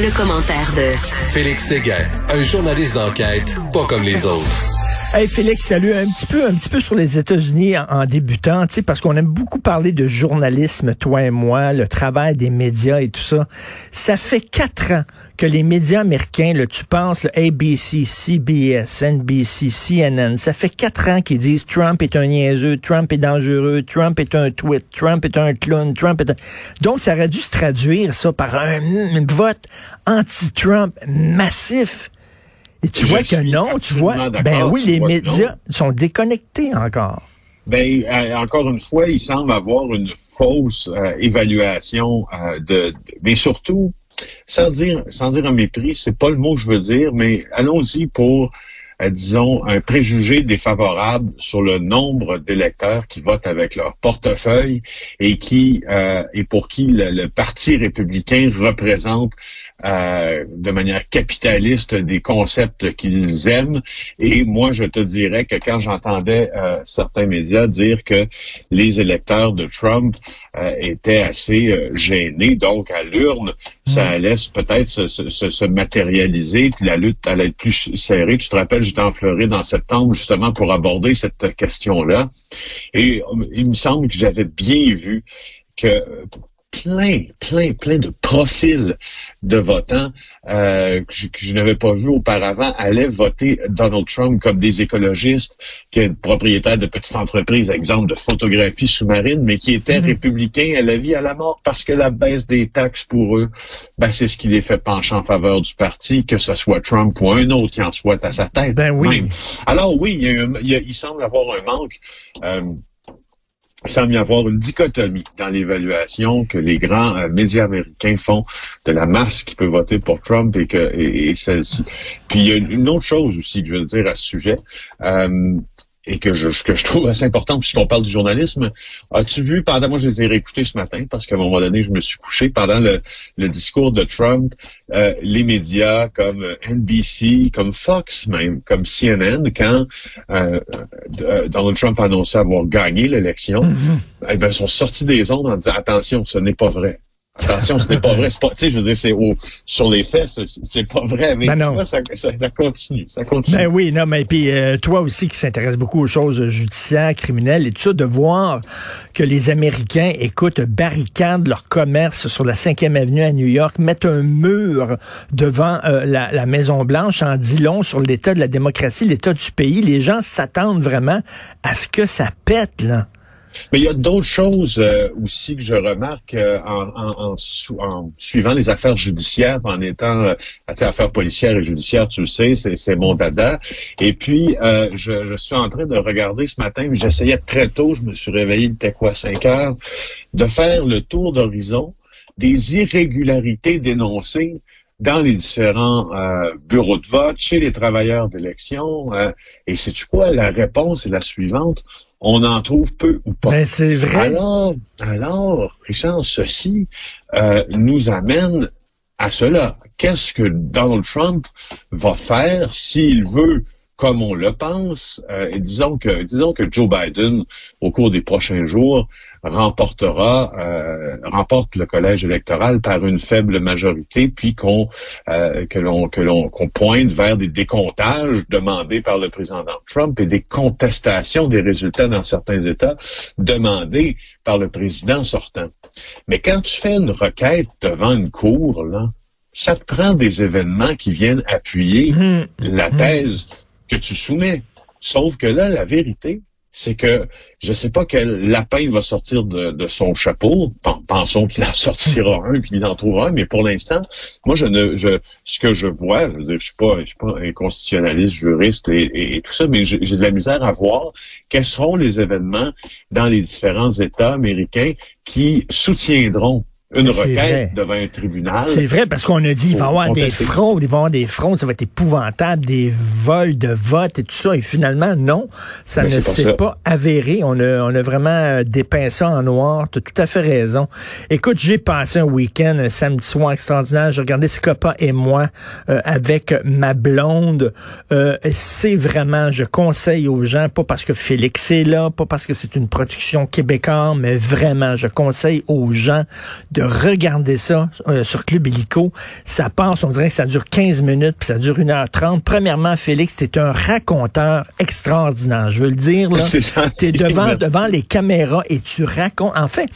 Le, commentaire de Félix Séguin, un journaliste d'enquête pas comme les autres. Hey Félix, salut. Un petit peu, un petit peu sur les États-Unis en, en débutant, tu sais, parce qu'on aime beaucoup parler de journalisme, toi et moi, le travail des médias et tout ça. Ça fait quatre ans que les médias américains, là, tu penses, le ABC, CBS, NBC, CNN, ça fait quatre ans qu'ils disent Trump est un niaiseux, Trump est dangereux, Trump est un tweet, Trump est un clown, Trump est un... Donc, ça aurait dû se traduire, ça, par un, un vote anti-Trump massif. Et tu Je vois que non, tu vois. Ben oui, les médias sont déconnectés encore. Ben, euh, encore une fois, il semble avoir une fausse euh, évaluation euh, de, de- mais surtout, sans dire, sans dire un mépris, c'est pas le mot que je veux dire, mais allons-y pour, euh, disons, un préjugé défavorable sur le nombre d'électeurs qui votent avec leur portefeuille et qui euh, et pour qui le, le Parti républicain représente euh, de manière capitaliste des concepts qu'ils aiment. Et moi, je te dirais que quand j'entendais euh, certains médias dire que les électeurs de Trump euh, étaient assez euh, gênés, donc à l'urne, ça allait se- peut-être se, se- se- se matérialiser, puis la lutte allait être plus serrée. Tu te rappelles, j'étais en Floride en septembre justement pour aborder cette question-là. Et euh, il me semble que j'avais bien vu que plein, plein, plein de profils de votants euh, que je, que je n'avais pas vu auparavant allaient voter Donald Trump comme des écologistes, qui est propriétaire de petites entreprises, exemple de photographie sous-marine, mais qui étaient républicains à la vie, à la mort, parce que la baisse des taxes pour eux, ben, c'est ce qui les fait pencher en faveur du parti, que ce soit Trump ou un autre qui en soit à sa tête. Ben oui. même. Alors oui, il, y a un- il y a- il semble avoir un manque. euh, il semble y avoir une dichotomie dans l'évaluation que les grands euh, médias américains font de la masse qui peut voter pour Trump et que et, celle-ci. Puis il y a une, une autre chose aussi que je veux dire à ce sujet. euh, et que je, que je trouve assez importante puisqu'on parle du journalisme. As-tu vu pendant, moi je les ai réécoutés ce matin parce qu'à un moment donné, je me suis couché pendant le, le discours de Trump, euh, les médias comme NBC, comme Fox même, comme CNN, quand euh, euh, Donald Trump a annoncé avoir gagné l'élection, eh ben, sont sortis des ondes en disant attention, ce n'est pas vrai. Attention, ce n'est pas vrai. C'est je veux dire, c'est au, sur les faits, c'est- pas vrai. Mais Ben non. vois, ça, ça, ça continue, ça continue. Ben oui, non, mais puis euh, toi aussi qui s'intéresse beaucoup aux choses judiciaires, criminelles et tout ça, de voir que les Américains, écoute, barricadent leur commerce sur la 5e avenue à New York, mettent un mur devant euh, la, la Maison Blanche en dit long sur l'état de la démocratie, l'état du pays? Les gens s'attendent vraiment à ce que ça pète, là. Mais il y a d'autres choses euh, aussi que je remarque euh, en, en- en suivant les affaires judiciaires, en étant euh, tu sais, affaires policières et judiciaires, tu le sais, c'est, mon dada. Et puis, euh, je, je suis en train de regarder ce matin, j'essayais très tôt, je me suis réveillé, il était quoi, 5 heures, de faire le tour d'horizon des irrégularités dénoncées dans les différents euh, bureaux de vote, chez les travailleurs d'élection. euh, et c'est quoi? La réponse est la suivante. On en trouve peu ou pas. Ben c'est vrai. Alors, alors, Richard, ceci euh, nous amène à cela. Qu'est-ce que Donald Trump va faire s'il veut, comme on le pense, euh, et disons que disons que Joe Biden, au cours des prochains jours, remportera euh, remporte le collège électoral par une faible majorité, puis qu'on euh, que l'on que l'on qu'on pointe vers des décomptages demandés par le président Trump et des contestations des résultats dans certains États demandés par le président sortant. Mais quand tu fais une requête devant une cour, là, ça te prend des événements qui viennent appuyer Hum, la thèse que tu soumets. Sauf que là, la vérité, c'est que je sais pas quel lapin il va sortir de, de son chapeau. Pen- Pensons qu'il en sortira un puis qu'il en trouvera un, mais pour l'instant, moi je ne je ce que je vois, je veux dire, je suis pas je suis pas un constitutionnaliste, juriste et, et- et tout ça, mais j'ai de la misère à voir quels seront les événements dans les différents États américains qui soutiendront une requête vrai. devant un tribunal. C'est vrai, parce qu'on a dit, il va y avoir des fraudes, il va y avoir des fraudes, ça va être épouvantable, des vols de vote et tout ça. Et finalement, non, ça Mais ne s'est pas avéré. On a, on a vraiment euh, dépeint ça en noir. Tu as tout à fait raison. Écoute, j'ai passé un week-end, un samedi soir extraordinaire. J'ai regardé Scopa et moi euh, avec ma blonde. Euh, c'est vraiment, je conseille aux gens, pas parce que Félix est là, pas parce que c'est une production québécoise, mais vraiment, je conseille aux gens de regarder ça euh, sur Club Illico. Ça passe, on dirait que ça dure 15 minutes, puis ça dure 1h30. Premièrement, Félix, t'es un raconteur extraordinaire. Je veux le dire, là. C'est T'es devant, merci. devant les caméras et tu racontes. En fait,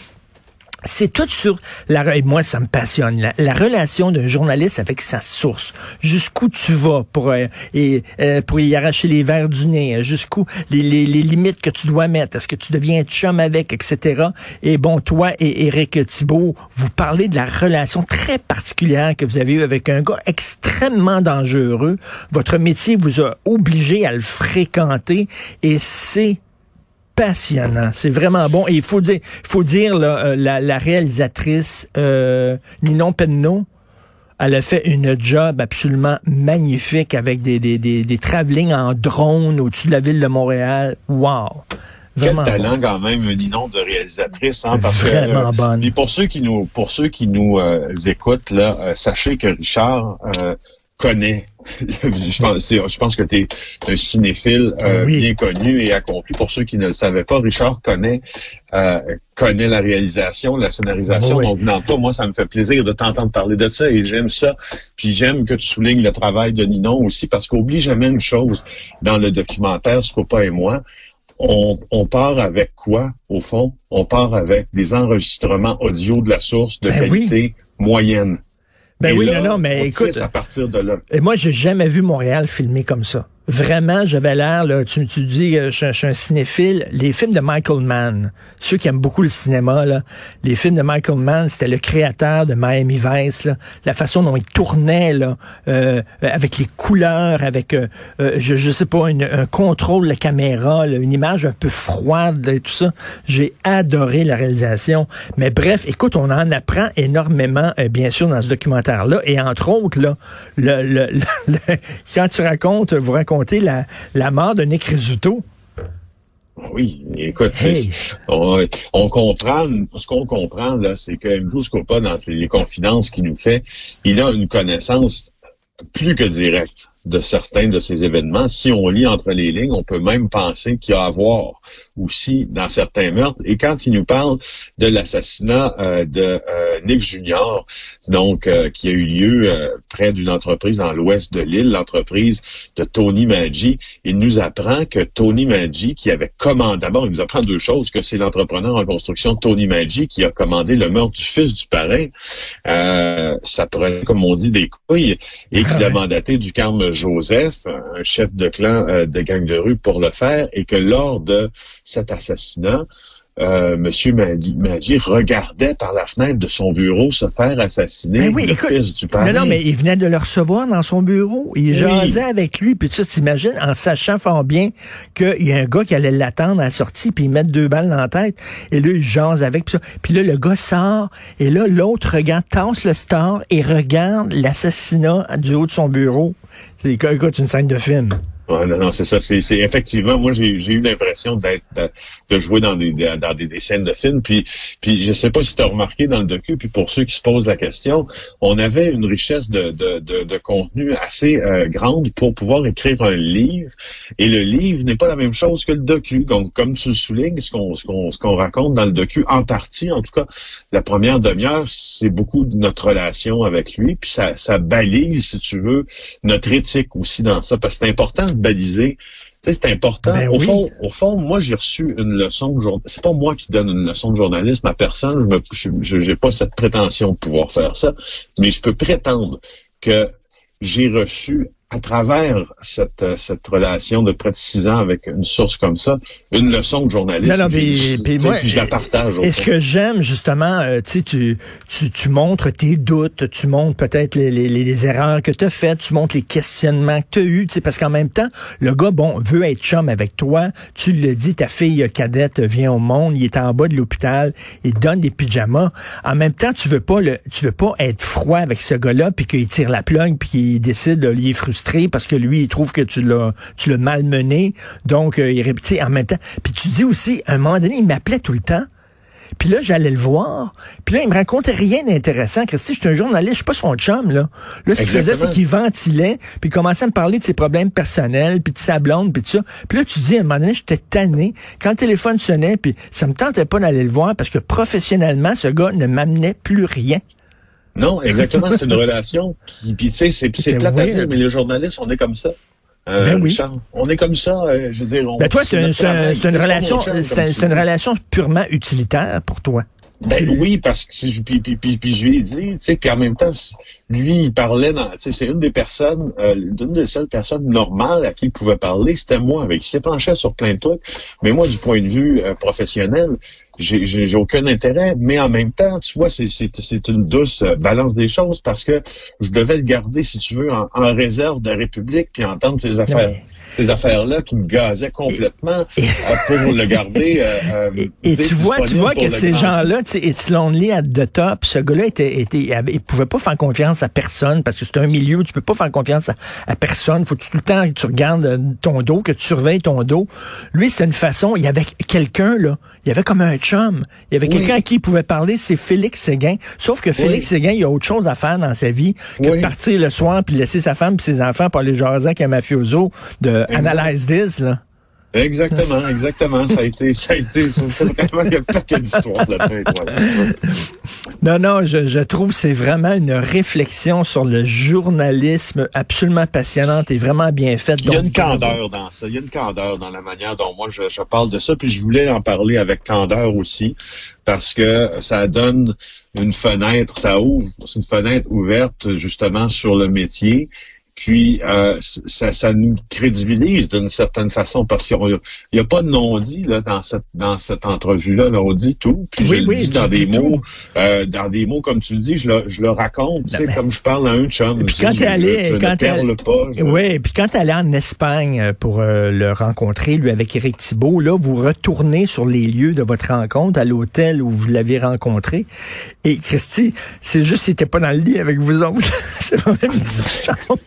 c'est tout sur la et moi ça me passionne. La, la relation d'un journaliste avec sa source. Jusqu'où tu vas pour euh, et euh, pour y arracher les verres du nez? Euh, jusqu'où les, les, les limites que tu dois mettre? Est-ce que tu deviens chum avec? Etc et bon toi et Éric Thibault vous parlez de la relation très particulière que vous avez eue avec un gars extrêmement dangereux. Votre métier vous a obligé à le fréquenter. Et c'est passionnant. C'est vraiment bon. Et il faut dire, il faut dire là, euh, la, la réalisatrice euh, Ninon Penneau, elle a fait une job absolument magnifique avec des, des, des, des travelling en drone au-dessus de la ville de Montréal. Wow! Quel Vraiment talent bon. quand même, Ninon, de réalisatrice, hein, parce Vraiment que. bonne. Mais pour ceux qui nous, pour ceux qui nous euh, écoutent là, euh, sachez que Richard euh, je pense, c'est- je pense que tu es un cinéphile euh, Oui. bien connu et accompli. Pour ceux qui ne le savaient pas, Richard connaît euh, connaît la réalisation, la scénarisation. Oui. Donc, venant de toi, moi, ça me fait plaisir de t'entendre parler de ça et j'aime ça. Puis j'aime que tu soulignes le travail de Ninon aussi parce qu'oublie jamais une chose dans le documentaire Scopa et moi. On, on part avec quoi, au fond? On part avec des enregistrements audio de la source de Ben oui. qualité moyenne. Ben Et oui, là, non, non, mais on écoute. à partir de là. Et moi, j'ai jamais vu Montréal filmé comme ça. Vraiment, j'avais l'air, là, tu, tu dis, euh, je, je suis un cinéphile. Les films de Michael Mann, ceux qui aiment beaucoup le cinéma, là, les films de Michael Mann, c'était le créateur de Miami Vice, là, la façon dont il tournait, là, euh, avec les couleurs, avec, euh, euh, je, je sais pas, une- un contrôle de la caméra, là, une image un peu froide et tout ça. J'ai adoré la réalisation. Mais bref, écoute, on en apprend énormément, euh, bien sûr, dans ce documentaire-là. Et entre autres, là, le, le- le- quand tu racontes, vous racontez la, la mort de Nick Rizzuto. Oui, écoute, Hey. on, on comprend, ce qu'on comprend, là, c'est que M. Scopa, dans les, les confidences qu'il nous fait, il a une connaissance plus que directe de certains de ces événements. Si on lit entre les lignes, on peut même penser qu'il y a à voir aussi dans certains meurtres. Et quand il nous parle de l'assassinat euh, de euh, Nick Junior, donc euh, qui a eu lieu euh, près d'une entreprise dans l'ouest de l'île, l'entreprise de Tony Maggi, il nous apprend que Tony Maggi, qui avait commandé, d'abord, il nous apprend deux choses, que c'est l'entrepreneur en construction Tony Maggi qui a commandé le meurtre du fils du parrain. Euh, ça pourrait, comme on dit, des couilles, et qu'il Ah a ouais. mandaté du Carme Joseph, un chef de clan euh, de gang de rue, pour le faire, et que lors de cet assassinat, euh, Monsieur Maggi, Maggi regardait par la fenêtre de son bureau se faire assassiner Ben oui, le écoute, fils du parrain. Non, non, mais il venait de le recevoir dans son bureau. Il Oui. jasait avec lui. Puis tu t'imagines, en sachant fort bien qu'il y a un gars qui allait l'attendre à la sortie, puis il mettre deux balles dans la tête. Et là, il jase avec. Puis, ça. Puis là, le gars sort. Et là, l'autre regarde, tasse le star et regarde l'assassinat du haut de son bureau. C'est écoute, une scène de film. Non, non, c'est ça. C'est, c'est effectivement, moi j'ai, j'ai eu l'impression d'être euh, de jouer dans des dans des, des scènes de films. Puis puis je sais pas si tu as remarqué dans le docu. Puis pour ceux qui se posent la question, on avait une richesse de de, de, de contenu assez euh, grande pour pouvoir écrire un livre. Et le livre n'est pas la même chose que le docu. Donc comme tu le soulignes, ce qu'on ce qu'on ce qu'on raconte dans le docu, en partie, en tout cas, la première demi-heure, c'est beaucoup de notre relation avec lui. Puis ça ça balise, si tu veux, notre éthique aussi dans ça, parce que c'est important de baliser. Tu sais, c'est important. Ben au oui. fond, au fond, moi, j'ai reçu une leçon de journalisme. C'est pas moi qui donne une leçon de journalisme à personne. Je me, je, je- j'ai pas cette prétention de pouvoir faire ça, mais je peux prétendre que j'ai reçu à travers cette, euh, cette relation de près de six ans avec une source comme ça, une leçon de journalisme. Non, non, Puis, moi, puis je la partage. Et ce que j'aime, justement, euh, tu, tu, tu, montres tes doutes, tu montres peut-être les, les, les erreurs que tu as faites, tu montres les questionnements que tu as eus, tu sais, parce qu'en même temps, le gars, bon, veut être chum avec toi, tu le dis, ta fille cadette vient au monde, il est en bas de l'hôpital, il donne des pyjamas. En même temps, tu veux pas le, tu veux pas être froid avec ce gars-là, puis qu'il tire la plug, puis qu'il décide, là, il est frustré parce que lui, il trouve que tu l'as, tu l'as malmené, donc euh, il répète en même temps. Puis tu dis aussi, à un moment donné, il m'appelait tout le temps. Puis là, j'allais le voir. Puis là, il me racontait rien d'intéressant. Christy, je suis un journaliste, je suis pas son chum, là. Là, ce qu'il faisait, c'est qu'il ventilait, puis il commençait à me parler de ses problèmes personnels, puis de sa blonde, puis tout ça. Puis là, tu dis, à un moment donné, j'étais tanné. Quand le téléphone sonnait, puis ça me tentait pas d'aller le voir, parce que professionnellement, ce gars ne m'amenait plus rien. Non, exactement. C'est une relation. Puis, puis tu sais, c'est plate à dire, mais les journalistes, on est comme ça. Euh, Ben oui. Richard, on est comme ça. euh, je veux dire, on, Ben toi, c'est un- une c'est relation purement utilitaire pour toi. Ben oui, parce que c'est- puis, puis, puis, puis je lui ai dit, tu sais, puis en même temps, lui, il parlait dans, tu sais, c'est une des personnes, euh, une des seules personnes normales à qui il pouvait parler, c'était moi, avec qui il s'est penché sur plein de trucs. Mais moi, du point de vue euh, professionnel, j'ai j'ai- j'ai aucun intérêt. Mais en même temps, tu vois, c'est c'est- c'est une douce euh, balance des choses parce que je devais le garder, si tu veux, en, en réserve de la République puis entendre ces affaires. Ces affaires-là qui me gazaient complètement Et- euh, pour le garder. euh, euh, Et, et tu vois, tu vois que ces gens-là, it's lonely at the top. Ce gars-là était, était, il pouvait pas faire confiance à personne parce que c'est un milieu où tu peux pas faire confiance à, à personne. Faut tout le temps que tu regardes ton dos, que tu surveilles ton dos. Lui, c'était une façon. Il y avait quelqu'un là. Il y avait comme un chum. Il y avait Oui. quelqu'un à qui il pouvait parler. C'est Félix Séguin. Sauf que Félix Séguin, il a autre chose à faire dans sa vie que Oui. de partir le soir puis laisser sa femme puis ses enfants pour aller jaser avec un mafioso de Analyze This là. Exactement, exactement. Ça a été, ça a été, c'est vraiment, il y a pas que d'histoire là-dedans. Non, non, je, je trouve que c'est vraiment une réflexion sur le journalisme absolument passionnante et vraiment bien faite. Il y a une candeur dans ça. Il y a une candeur dans la manière dont moi je, je parle de ça. Puis je voulais en parler avec candeur aussi parce que ça donne une fenêtre, ça ouvre, c'est une fenêtre ouverte justement sur le métier. Puis euh, ça, ça nous crédibilise d'une certaine façon parce qu'il n'y a, pas de non-dit là dans cette dans cette entrevue là. on dit tout. Puis Oui, je oui, le dis tu dans des mots, euh, dans des mots comme tu le dis, je le, je le raconte, tu sais, comme je parle à un chum. Puis Tu quand t'es allé- quand perle pas. je- Oui, puis quand tu allé en Espagne euh, pour euh, le rencontrer, lui, avec Éric Thibault, là, vous retournez sur les lieux de votre rencontre à l'hôtel où vous l'avez rencontré. Et Christy, c'est juste qu'il était pas dans le lit avec vous autres. c'est pas même une petite chambre.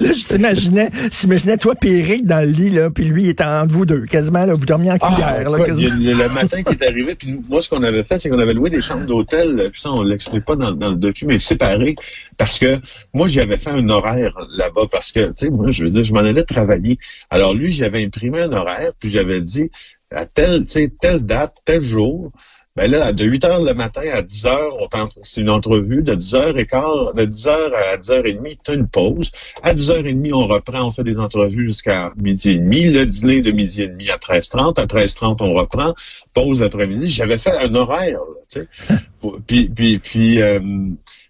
Là, je t'imaginais, j'imaginais toi puis Éric dans le lit, là, puis lui, il était entre vous deux, quasiment, là, vous dormiez en Ah, cuillère, là, quasiment. il le, matin qui est arrivé, puis nous, moi, ce qu'on avait fait, c'est qu'on avait loué des chambres d'hôtel, puis ça, on l'explique pas dans, dans le document, mais séparés, parce que moi, j'avais fait un horaire là-bas, parce que, tu sais, moi, je veux dire, je m'en allais travailler. Alors lui, j'avais imprimé un horaire, puis j'avais dit, à telle, tu sais, telle date, tel jour, ben là, de 8 heures le matin à 10 heures, on t'en- c'est une entrevue, de 10 heures et quart, de 10 heures à 10 heures et demie, t'as une pause. À 10 heures et demie, on reprend, on fait des entrevues jusqu'à midi et demi. Le dîner de midi et demi à 13h30. À 13h30, on reprend. Pause l'après-midi. J'avais fait un horaire, là, tu sais. Puis, puis, puis euh,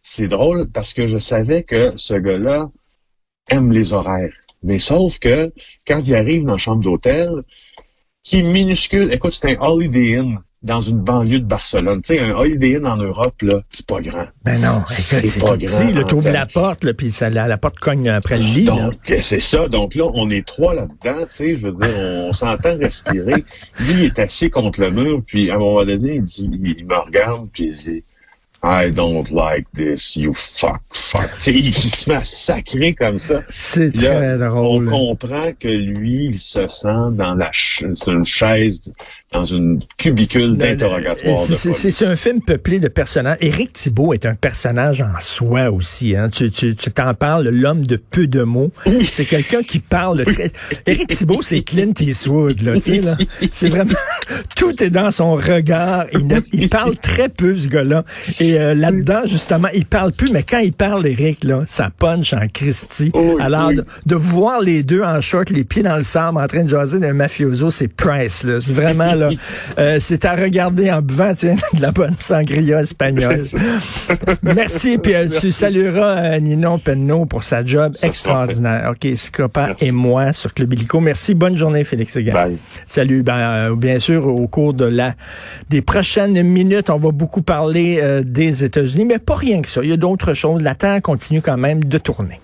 c'est drôle parce que je savais que ce gars-là aime les horaires. Mais sauf que quand il arrive dans la chambre d'hôtel, qui est minuscule, écoute, c'est un Holiday Inn dans une banlieue de Barcelone. Tu sais, un Holiday Inn en Europe, là, c'est pas grand. Ben non, C'est pas tout grand, petit, t'ouvres fait. la porte, là, puis ça, la, la porte cogne après le lit. Donc, euh, c'est ça. Donc là, on est trois là-dedans, tu sais, je veux dire, on s'entend respirer. Lui, il est assis contre le mur, puis à un moment donné, il dit, il, il me regarde, puis il dit, I don't like this, you fuck, fuck. Tu sais, il se met à sacrer comme ça. C'est très on drôle. comprend que lui, il se sent dans la ch- une chaise, dans une cubicule d'interrogatoire. c'est- un film peuplé de personnages. Éric Thibault est un personnage en soi aussi. Hein. Tu tu- tu t'en parles, l'homme de peu de mots. C'est quelqu'un qui parle. Très... Éric Thibault, c'est Clint Eastwood. Là, tu sais, là. C'est vraiment tout est dans son regard. Il, ne- il parle très peu ce gars-là. Et euh, là-dedans, justement, il parle plus. Mais quand il parle, Éric, là, ça punch en Christie. Oh Alors oui. de, de voir les deux en short, les pieds dans le sable, en train de jaser d'un mafioso, c'est priceless. Vraiment là. Euh, c'est à regarder en buvant, tiens, de la bonne sangria espagnole. Merci, puis euh, tu salueras euh, Ninon Penneau pour sa job extraordinaire. OK, Scopa et moi sur Club Illico. Merci, bonne journée, Félix. Bye. Salut. Ben, euh, bien sûr, au cours de la des prochaines minutes, on va beaucoup parler euh, des États-Unis, mais pas rien que ça. Il y a d'autres choses. La Terre continue quand même de tourner.